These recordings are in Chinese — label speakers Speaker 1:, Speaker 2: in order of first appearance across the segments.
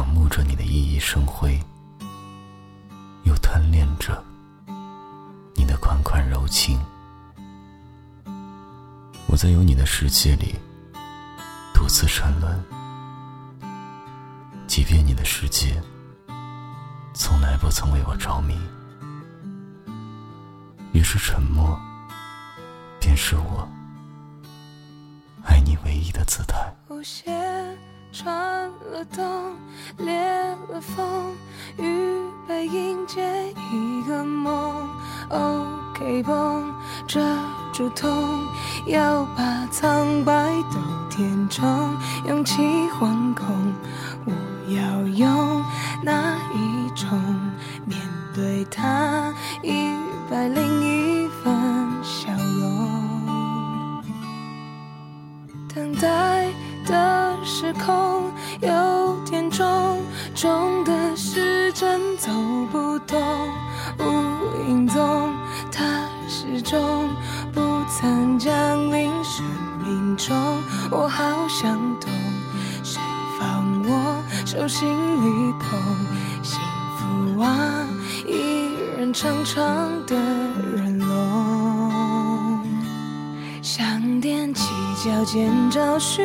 Speaker 1: 仰慕着你的熠熠生辉，又贪恋着你的款款柔情。我在有你的世界里独自沉沦，即便你的世界从来不曾为我着迷。于是沉默，便是我爱你唯一的姿态。
Speaker 2: 穿了冬，裂了缝，预备迎接一个梦。OK 绷遮住痛，要把苍白都填充，勇气惶恐。我要用哪一种面对它？一百零一时空有点重，重的时针走不动，无影踪，它始终不曾降临生命中。我好想懂，谁放我手心里捧幸福啊？一人长长的人龙，想踮起脚尖找寻，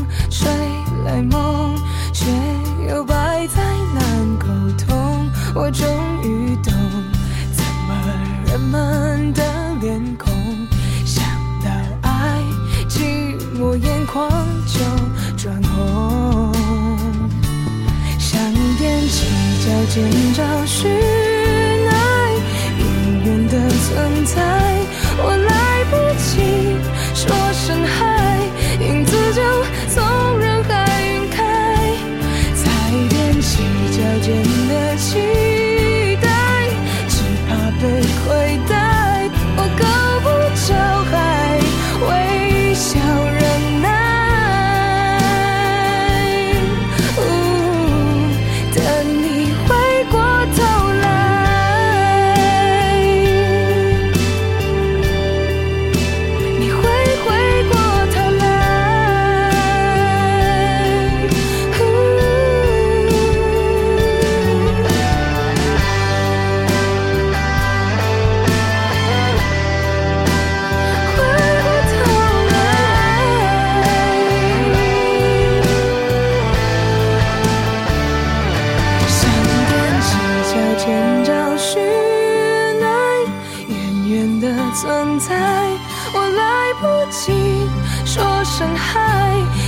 Speaker 2: 风吹来梦，却又百载难沟通。我终于懂，怎么人们的脸孔，想到爱，寂寞眼眶就转红。想踮起脚尖找寻爱，远远的存在，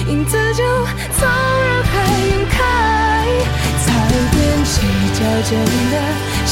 Speaker 2: 影子就从人海晕开，才踮起脚尖的期